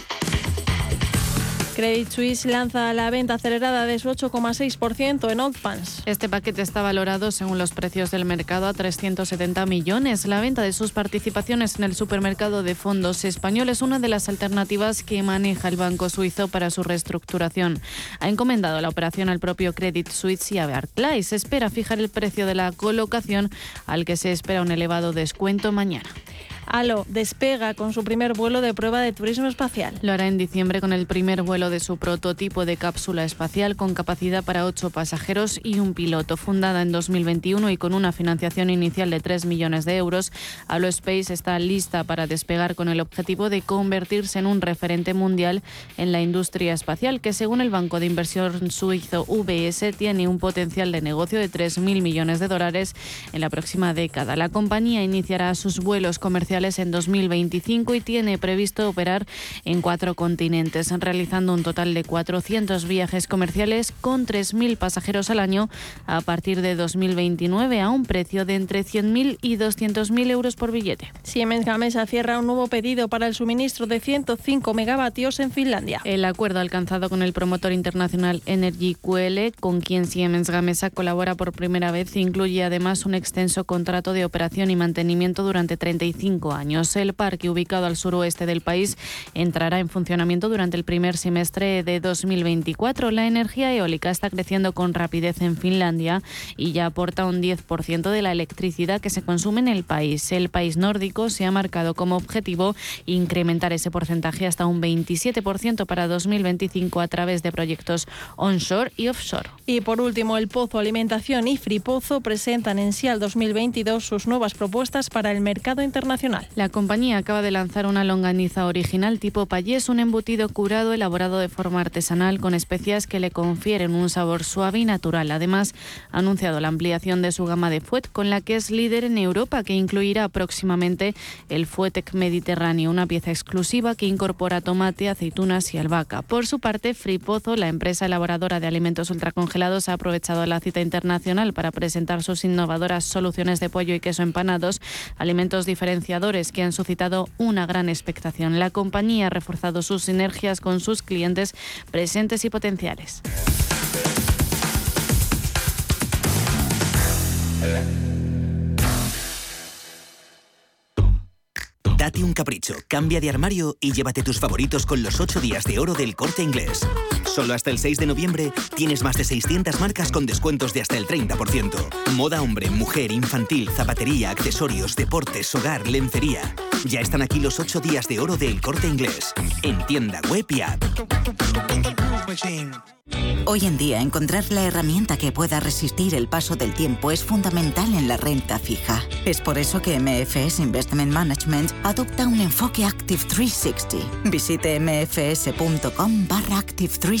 Credit Suisse lanza la venta acelerada de su 8,6% en Oldpans. Este paquete está valorado según los precios del mercado a 370 millones. La venta de sus participaciones en el supermercado de fondos español es una de las alternativas que maneja el banco suizo para su reestructuración. Ha encomendado la operación al propio Credit Suisse y a Barclays. Se espera fijar el precio de la colocación al que se espera un elevado descuento mañana. Alo despega con su primer vuelo de prueba de turismo espacial. Lo hará en diciembre con el primer vuelo de su prototipo de cápsula espacial con capacidad para ocho pasajeros y un piloto. Fundada en 2021 y con una financiación inicial de 3 millones de euros, Alo Space está lista para despegar con el objetivo de convertirse en un referente mundial en la industria espacial, que según el banco de inversión suizo UBS tiene un potencial de negocio de 3.000 millones de dólares en la próxima década. La compañía iniciará sus vuelos comerciales en 2025 y tiene previsto operar en cuatro continentes, realizando un total de 400 viajes comerciales con 3.000 pasajeros al año a partir de 2029 a un precio de entre 100.000 y 200.000 euros por billete. Siemens Gamesa cierra un nuevo pedido para el suministro de 105 megavatios en Finlandia. El acuerdo alcanzado con el promotor internacional Energy QL, con quien Siemens Gamesa colabora por primera vez, incluye además un extenso contrato de operación y mantenimiento durante 35 años. El parque, ubicado al suroeste del país, entrará en funcionamiento durante el primer semestre de 2024. La energía eólica está creciendo con rapidez en Finlandia y ya aporta un 10% de la electricidad que se consume en el país. El país nórdico se ha marcado como objetivo incrementar ese porcentaje hasta un 27% para 2025 a través de proyectos onshore y offshore. Y por último, el Pozo Alimentación y Fripozo presentan en SIAL 2022 sus nuevas propuestas para el mercado internacional. La compañía acaba de lanzar una longaniza original tipo payés, un embutido curado elaborado de forma artesanal con especias que le confieren un sabor suave y natural. Además, ha anunciado la ampliación de su gama de fuet, con la que es líder en Europa, que incluirá próximamente el Fuetec Mediterráneo, una pieza exclusiva que incorpora tomate, aceitunas y albahaca. Por su parte, Fripozo, la empresa elaboradora de alimentos ultracongelados, ha aprovechado la cita internacional para presentar sus innovadoras soluciones de pollo y queso empanados, alimentos diferenciadores que han suscitado una gran expectación. La compañía ha reforzado sus sinergias con sus clientes presentes y potenciales. Date un capricho, cambia de armario y llévate tus favoritos con los 8 días de oro del corte inglés. Solo hasta el 6 de noviembre tienes más de 600 marcas con descuentos de hasta el 30%. Moda hombre, mujer, infantil, zapatería, accesorios, deportes, hogar, lencería. Ya están aquí los 8 días de oro del corte inglés. En tienda web y app. Hoy en día encontrar la herramienta que pueda resistir el paso del tiempo es fundamental en la renta fija. Es por eso que MFS Investment Management adopta un enfoque Active 360. Visite mfs.com barra Active 360.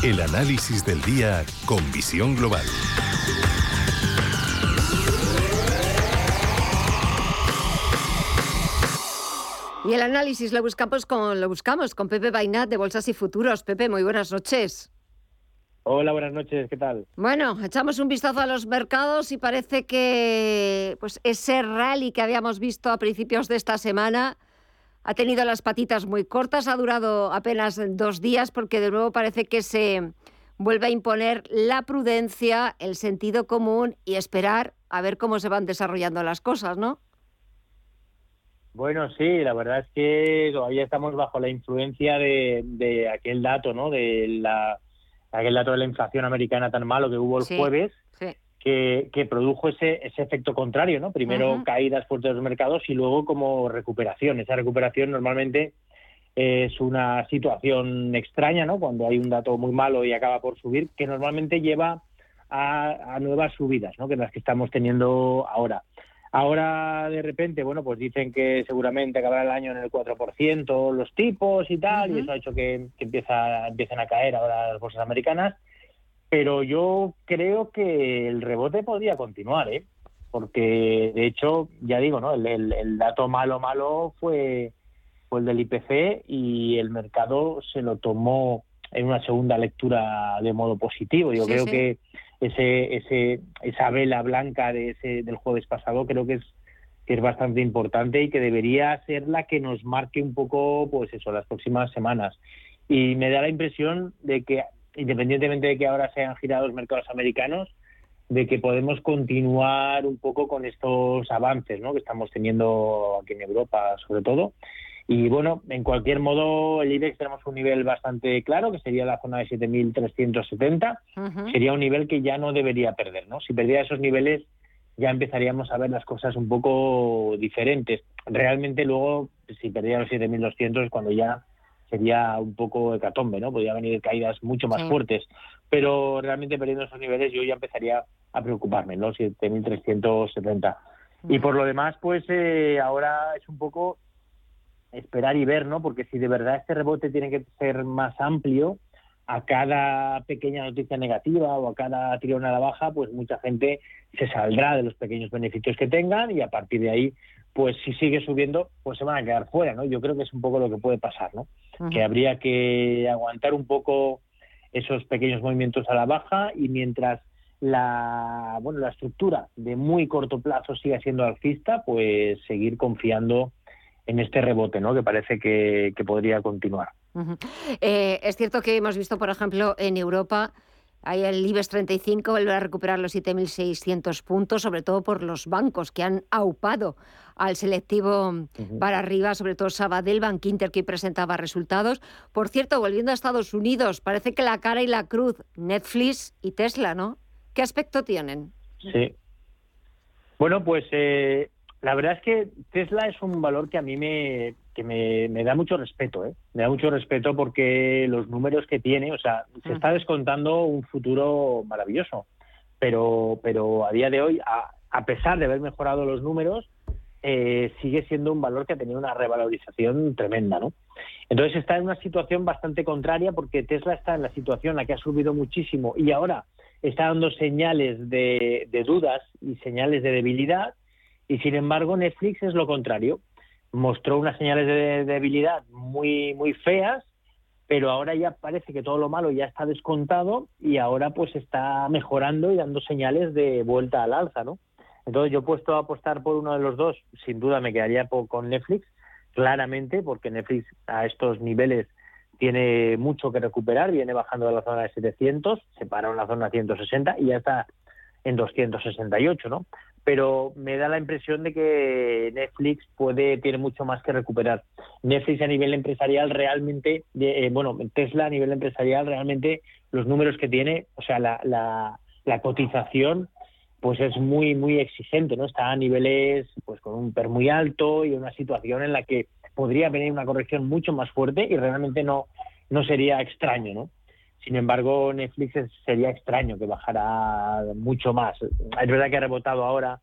El análisis del día con visión global. Y el análisis lo buscamos con, lo buscamos con Pepe Bainat de Bolsas y Futuros. Pepe, muy buenas noches. Hola, buenas noches, ¿qué tal? Bueno, echamos un vistazo a los mercados y parece que pues ese rally que habíamos visto a principios de esta semana ha tenido las patitas muy cortas, ha durado apenas dos días porque de nuevo parece que se vuelve a imponer la prudencia, el sentido común y esperar a ver cómo se van desarrollando las cosas, ¿no? Bueno, sí, la verdad es que todavía estamos bajo la influencia de, aquel dato, ¿no? De la, aquel dato de la inflación americana tan malo que hubo el jueves, Que, que, produjo ese, ese efecto contrario, ¿no? Primero caídas fuertes de los mercados y luego como recuperación. Esa recuperación normalmente es una situación extraña, ¿no? Cuando hay un dato muy malo y acaba por subir, que normalmente lleva a, a nuevas subidas, ¿no? Que las que estamos teniendo ahora. Ahora, de repente, bueno, pues dicen que seguramente acabará el año en el 4%, los tipos y tal, y eso ha hecho que, empieza, empiecen a caer ahora las bolsas americanas. Pero yo creo que el rebote podría continuar, ¿eh? Porque, de hecho, ya digo, ¿no? El, dato malo, malo fue, fue el del IPC y el mercado se lo tomó en una segunda lectura de modo positivo. Yo creo que ese, ese, esa vela blanca de ese, del jueves pasado creo que es que es bastante importante y que debería ser la que nos marque un poco, pues eso, las próximas semanas. Y me da la impresión de que, independientemente de que ahora se hayan girado los mercados americanos, de que podemos continuar un poco con estos avances ¿no? que estamos teniendo aquí en Europa, sobre todo, y bueno, en cualquier modo, el IBEX tenemos un nivel bastante claro, que sería la zona de 7.370. Sería un nivel que ya no debería perder, ¿no? Si perdiera esos niveles, ya empezaríamos a ver las cosas un poco diferentes. Realmente luego, si perdiera los 7.200 es cuando ya sería un poco hecatombe, ¿no? Podría venir caídas mucho más fuertes. Pero realmente perdiendo esos niveles yo ya empezaría a preocuparme, ¿no? 7.370. Y por lo demás, pues eh, ahora es un poco esperar y ver, ¿no? Porque si de verdad este rebote tiene que ser más amplio, a cada pequeña noticia negativa o a cada tirón a la baja, pues mucha gente se saldrá de los pequeños beneficios que tengan y a partir de ahí, pues si sigue subiendo, pues se van a quedar fuera, ¿no? Yo creo que es un poco lo que puede pasar, ¿no? Que habría que aguantar un poco esos pequeños movimientos a la baja y mientras la bueno la estructura de muy corto plazo siga siendo alcista, pues seguir confiando en este rebote, ¿no? Que parece que, podría continuar. Eh, es cierto que hemos visto, por ejemplo, en Europa, hay el IBEX 35 vuelve a recuperar los 7.600 puntos, sobre todo por los bancos que han aupado al selectivo para arriba, sobre todo Sabadell, Bank Inter, que presentaba resultados. Por cierto, volviendo a Estados Unidos, parece que la cara y la cruz, Netflix y Tesla, ¿no? ¿Qué aspecto tienen? Sí. Bueno, pues eh, la verdad es que Tesla es un valor que a mí me, que me, da mucho respeto, ¿eh? Me da mucho respeto porque los números que tiene, o sea, se está descontando un futuro maravilloso. Pero, pero a día de hoy, a, a pesar de haber mejorado los números, eh, sigue siendo un valor que ha tenido una revalorización tremenda, ¿no? Entonces está en una situación bastante contraria porque Tesla está en la situación en la que ha subido muchísimo y ahora está dando señales de, dudas y señales de debilidad y sin embargo Netflix es lo contrario. Mostró unas señales de debilidad muy, muy feas, pero ahora ya parece que todo lo malo ya está descontado y ahora pues está mejorando y dando señales de vuelta al alza, ¿no? Entonces yo he puesto a apostar por uno de los dos, sin duda me quedaría con Netflix, claramente, porque Netflix a estos niveles tiene mucho que recuperar, viene bajando de la zona de 700, se paró en la zona 160 y ya está en 268, ¿no? Pero me da la impresión de que Netflix puede tiene mucho más que recuperar. Netflix a nivel empresarial realmente, eh, bueno, Tesla a nivel empresarial realmente los números que tiene, o sea, la, la, la cotización pues es muy muy exigente, ¿no? Está a niveles pues con un PER muy alto y una situación en la que podría venir una corrección mucho más fuerte y realmente no no sería extraño, ¿no? Sin embargo, Netflix sería extraño que bajara mucho más. Es verdad que ha rebotado ahora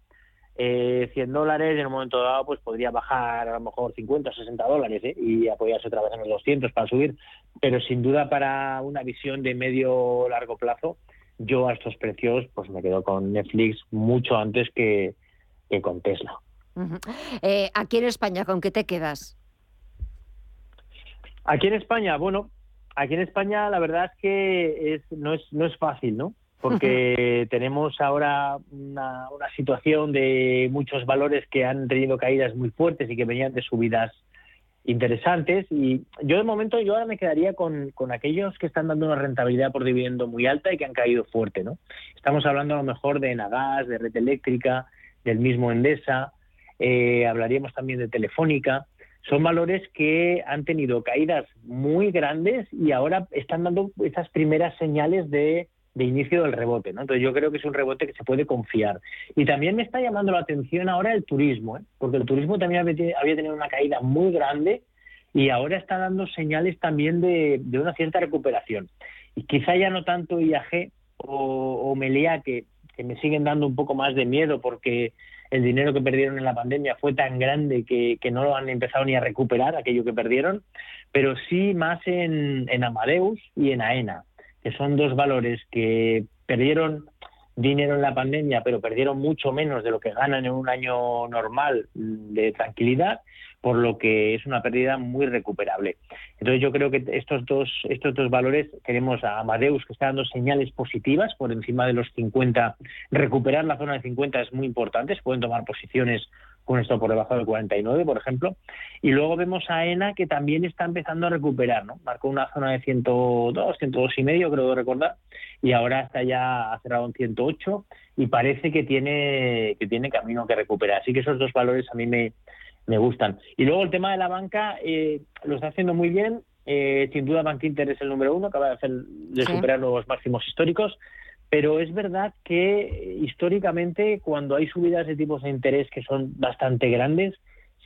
eh, 100 dólares y en un momento dado pues podría bajar a lo mejor 50 o 60 dólares ¿eh? y apoyarse otra vez en los 200 para subir, pero sin duda para una visión de medio largo plazo yo a estos precios pues me quedo con Netflix mucho antes que, con Tesla. Eh, aquí en España, ¿con qué te quedas? Aquí en España, bueno, aquí en España la verdad es que es, no, es, no es fácil, ¿no? Porque tenemos ahora una, una situación de muchos valores que han tenido caídas muy fuertes y que venían de subidas interesantes y yo de momento yo ahora me quedaría con, con, aquellos que están dando una rentabilidad por dividendo muy alta y que han caído fuerte, ¿no? Estamos hablando a lo mejor de Nagas, de Red Eléctrica, del mismo Endesa, eh, hablaríamos también de Telefónica. Son valores que han tenido caídas muy grandes y ahora están dando esas primeras señales de de inicio del rebote. ¿no? Entonces yo creo que es un rebote que se puede confiar. Y también me está llamando la atención ahora el turismo, ¿eh? porque el turismo también había, tenido una caída muy grande y ahora está dando señales también de, una cierta recuperación. Y quizá ya no tanto IAG o, o que, que me siguen dando un poco más de miedo porque el dinero que perdieron en la pandemia fue tan grande que, no lo han empezado ni a recuperar, aquello que perdieron, pero sí más en Amadeus y en AENA que son dos valores que perdieron dinero en la pandemia, pero perdieron mucho menos de lo que ganan en un año normal de tranquilidad, por lo que es una pérdida muy recuperable. Entonces yo creo que estos dos, estos dos valores, tenemos a Amadeus que está dando señales positivas por encima de los 50, recuperar la zona de 50 es muy importante, se pueden tomar posiciones con esto por debajo del 49, por ejemplo. Y luego vemos a ENA que también está empezando a recuperar, ¿no? Marcó una zona de 102, 102 y medio, creo recordar, y ahora está ya cerrado en 108 y parece que tiene que tiene camino que recuperar. Así que esos dos valores a mí me, me gustan. Y luego el tema de la banca eh, lo está haciendo muy bien. Eh, sin duda, Bank Inter es el número uno, acaba de, hacer, de superar los máximos históricos. Pero es verdad que históricamente cuando hay subidas de tipos de interés que son bastante grandes,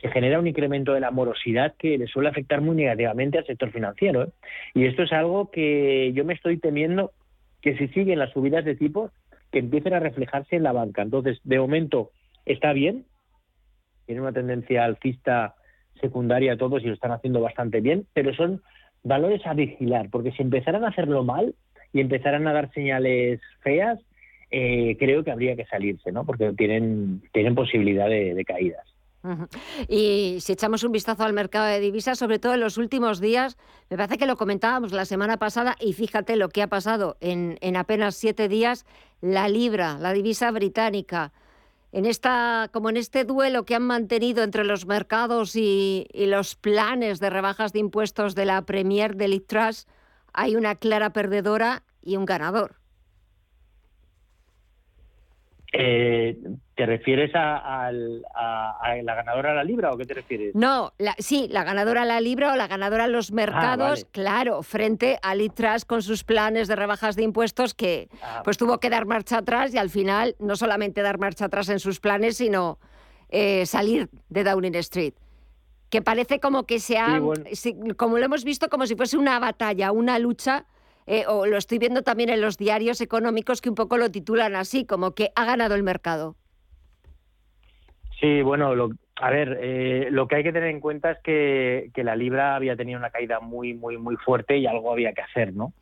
se genera un incremento de la morosidad que le suele afectar muy negativamente al sector financiero. ¿eh? Y esto es algo que yo me estoy temiendo que si siguen las subidas de tipos, que empiecen a reflejarse en la banca. Entonces, de momento está bien, tiene una tendencia alcista secundaria todos y lo están haciendo bastante bien, pero son valores a vigilar, porque si empezaran a hacerlo mal, y empezaran a dar señales feas, eh, creo que habría que salirse, ¿no? Porque tienen, tienen posibilidad de, caídas. Y si echamos un vistazo al mercado de divisas, sobre todo en los últimos días, me parece que lo comentábamos la semana pasada y fíjate lo que ha pasado en, en apenas siete días, la libra, la divisa británica, en esta, como en este duelo que han mantenido entre los mercados y, los planes de rebajas de impuestos de la Premier de Litras, hay una clara perdedora y un ganador. Eh, ¿Te refieres a, la ganadora a la libra o qué te refieres? No, sí, la ganadora a la libra o la ganadora a los ah, mercados, claro, frente a Litras con sus planes de rebajas de impuestos que ah. pues tuvo que dar marcha atrás y al final no solamente dar marcha atrás en sus planes, sino eh, salir de Downing Street. que parece como que se ha, como lo hemos visto, como si fuese una batalla, una lucha, eh, o lo estoy viendo también en los diarios económicos que un poco lo titulan así, como que ha ganado el mercado. Sí, bueno, a ver, eh, lo que hay que tener en cuenta es que, la libra había tenido una caída muy, muy, muy fuerte y algo había que hacer, ¿no?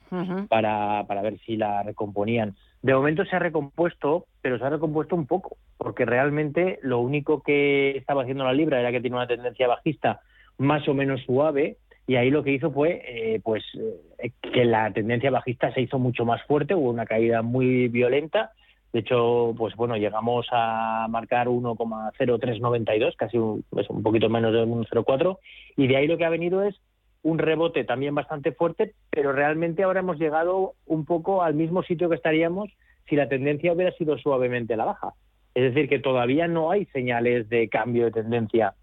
para, para ver si la recomponían. De momento se ha recompuesto, pero se ha recompuesto un poco, porque realmente lo único que estaba haciendo la libra era que tiene una tendencia bajista más o menos suave y ahí lo que hizo fue eh, pues eh, que la tendencia bajista se hizo mucho más fuerte, hubo una caída muy violenta de hecho, pues bueno, llegamos a marcar 1,0392, casi un, pues un poquito menos de 1,04, y de ahí lo que ha venido es un rebote también bastante fuerte, pero realmente ahora hemos llegado un poco al mismo sitio que estaríamos si la tendencia hubiera sido suavemente la baja. Es decir, que todavía no hay señales de cambio de tendencia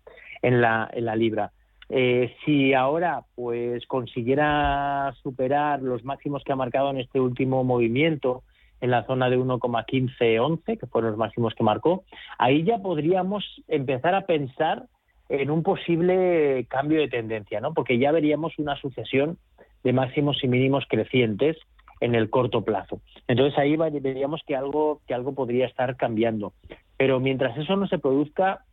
en la, en la libra. Eh, si ahora pues consiguiera superar los máximos que ha marcado en este último movimiento, en la zona de 1,1511, que fueron los máximos que marcó, ahí ya podríamos empezar a pensar en un posible cambio de tendencia, ¿no? Porque ya veríamos una sucesión de máximos y mínimos crecientes en el corto plazo. Entonces ahí veríamos que algo que algo podría estar cambiando. Pero mientras eso no se produzca,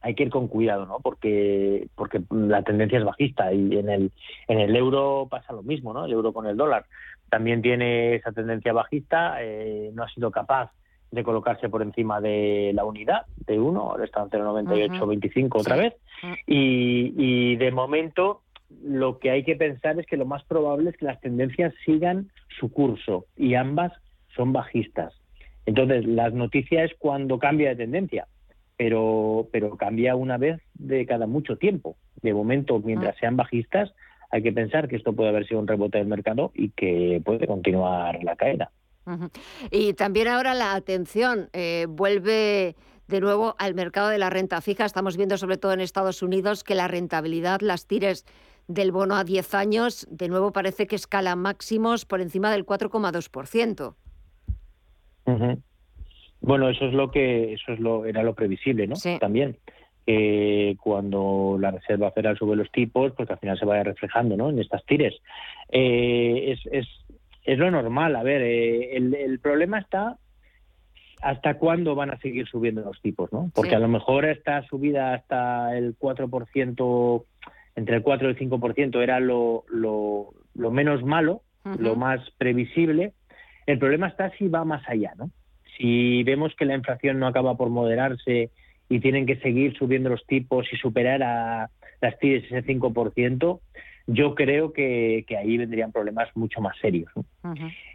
hay que ir con cuidado, ¿no? Porque porque la tendencia es bajista y en el en el euro pasa lo mismo, ¿no? El euro con el dólar también tiene esa tendencia bajista, eh, no ha sido capaz de colocarse por encima de la unidad de uno, ahora está en 0,9825 otra vez, mm. y, y de momento lo que hay que pensar es que lo más probable es que las tendencias sigan su curso y ambas son bajistas. Entonces, las noticias es cuando cambia de tendencia, pero, pero cambia una vez de cada mucho tiempo. De momento, mientras mm. sean bajistas, hay que pensar que esto puede haber sido un rebote del mercado y que puede continuar la caída. Y también ahora la atención eh, vuelve de nuevo al mercado de la renta fija. Estamos viendo sobre todo en Estados Unidos que la rentabilidad, las tires del bono a 10 años, de nuevo parece que escala máximos por encima del 4,2%. Bueno, eso es lo que eso es lo era lo previsible, ¿no? También que cuando la Reserva Federal sube los tipos, pues al final se vaya reflejando ¿no? en estas tires. Eh, es, es, es, lo normal. A ver, eh, el, el, problema está hasta cuándo van a seguir subiendo los tipos, ¿no? Porque a lo mejor esta subida hasta el 4%, entre el 4 y el 5% era lo, lo, lo menos malo, lo más previsible. El problema está si va más allá, ¿no? Si vemos que la inflación no acaba por moderarse y tienen que seguir subiendo los tipos y superar a las TIRES ese 5%, yo creo que, ahí vendrían problemas mucho más serios.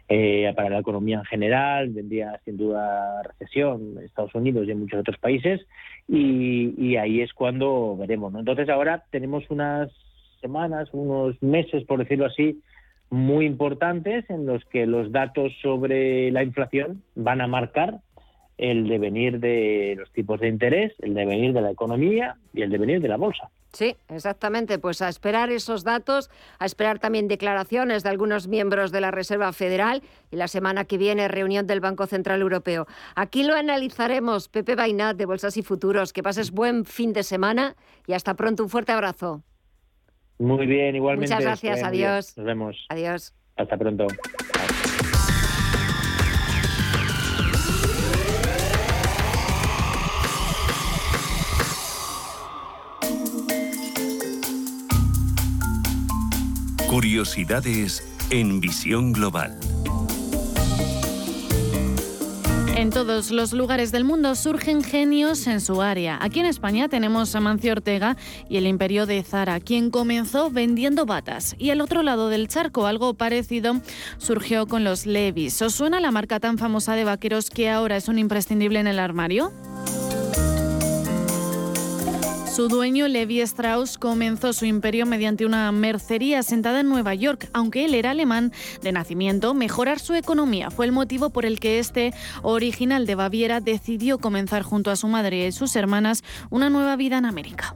Eh, para la economía en general, vendría sin duda recesión en Estados Unidos y en muchos otros países, y, ahí es cuando veremos. Entonces ahora tenemos unas semanas, unos meses, por decirlo así, muy importantes en los que los datos sobre la inflación van a marcar el devenir de los tipos de interés, el devenir de la economía y el devenir de la bolsa. Sí, exactamente. Pues a esperar esos datos, a esperar también declaraciones de algunos miembros de la Reserva Federal y la semana que viene reunión del Banco Central Europeo. Aquí lo analizaremos. Pepe Bainat de Bolsas y Futuros. Que pases buen fin de semana y hasta pronto. Un fuerte abrazo. Muy bien, igualmente. Muchas gracias. Adiós. Nos vemos. Adiós. Hasta pronto. Curiosidades en visión global. En todos los lugares del mundo surgen genios en su área. Aquí en España tenemos a Mancio Ortega y el imperio de Zara, quien comenzó vendiendo batas. Y al otro lado del charco, algo parecido surgió con los Levis. ¿Os suena la marca tan famosa de vaqueros que ahora es un imprescindible en el armario? Su dueño, Levi Strauss, comenzó su imperio mediante una mercería sentada en Nueva York. Aunque él era alemán de nacimiento, mejorar su economía fue el motivo por el que este original de Baviera decidió comenzar junto a su madre y sus hermanas una nueva vida en América.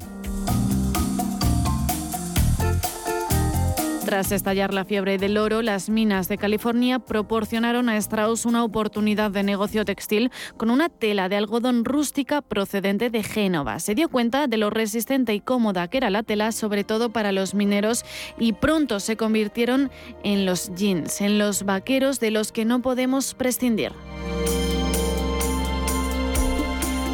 Tras estallar la fiebre del oro, las minas de California proporcionaron a Strauss una oportunidad de negocio textil con una tela de algodón rústica procedente de Génova. Se dio cuenta de lo resistente y cómoda que era la tela, sobre todo para los mineros, y pronto se convirtieron en los jeans, en los vaqueros de los que no podemos prescindir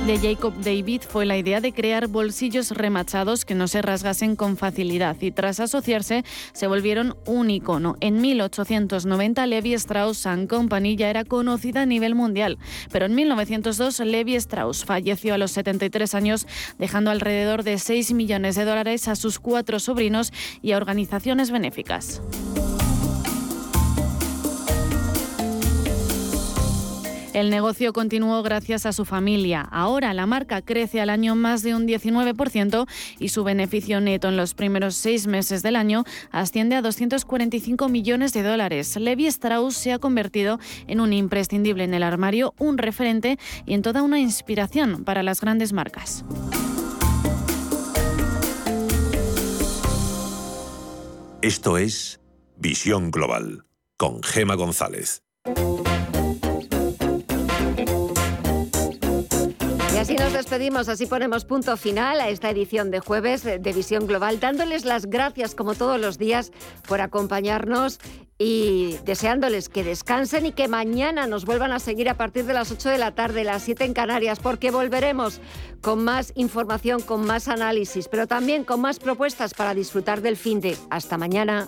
de Jacob David fue la idea de crear bolsillos remachados que no se rasgasen con facilidad y tras asociarse se volvieron un icono. En 1890 Levi Strauss Company ya era conocida a nivel mundial, pero en 1902 Levi Strauss falleció a los 73 años dejando alrededor de 6 millones de dólares a sus cuatro sobrinos y a organizaciones benéficas. El negocio continuó gracias a su familia. Ahora la marca crece al año más de un 19% y su beneficio neto en los primeros seis meses del año asciende a 245 millones de dólares. Levi Strauss se ha convertido en un imprescindible en el armario, un referente y en toda una inspiración para las grandes marcas. Esto es Visión Global con Gema González. Así nos despedimos, así ponemos punto final a esta edición de jueves de Visión Global, dándoles las gracias como todos los días por acompañarnos y deseándoles que descansen y que mañana nos vuelvan a seguir a partir de las 8 de la tarde, las 7 en Canarias, porque volveremos con más información, con más análisis, pero también con más propuestas para disfrutar del fin de. Hasta mañana.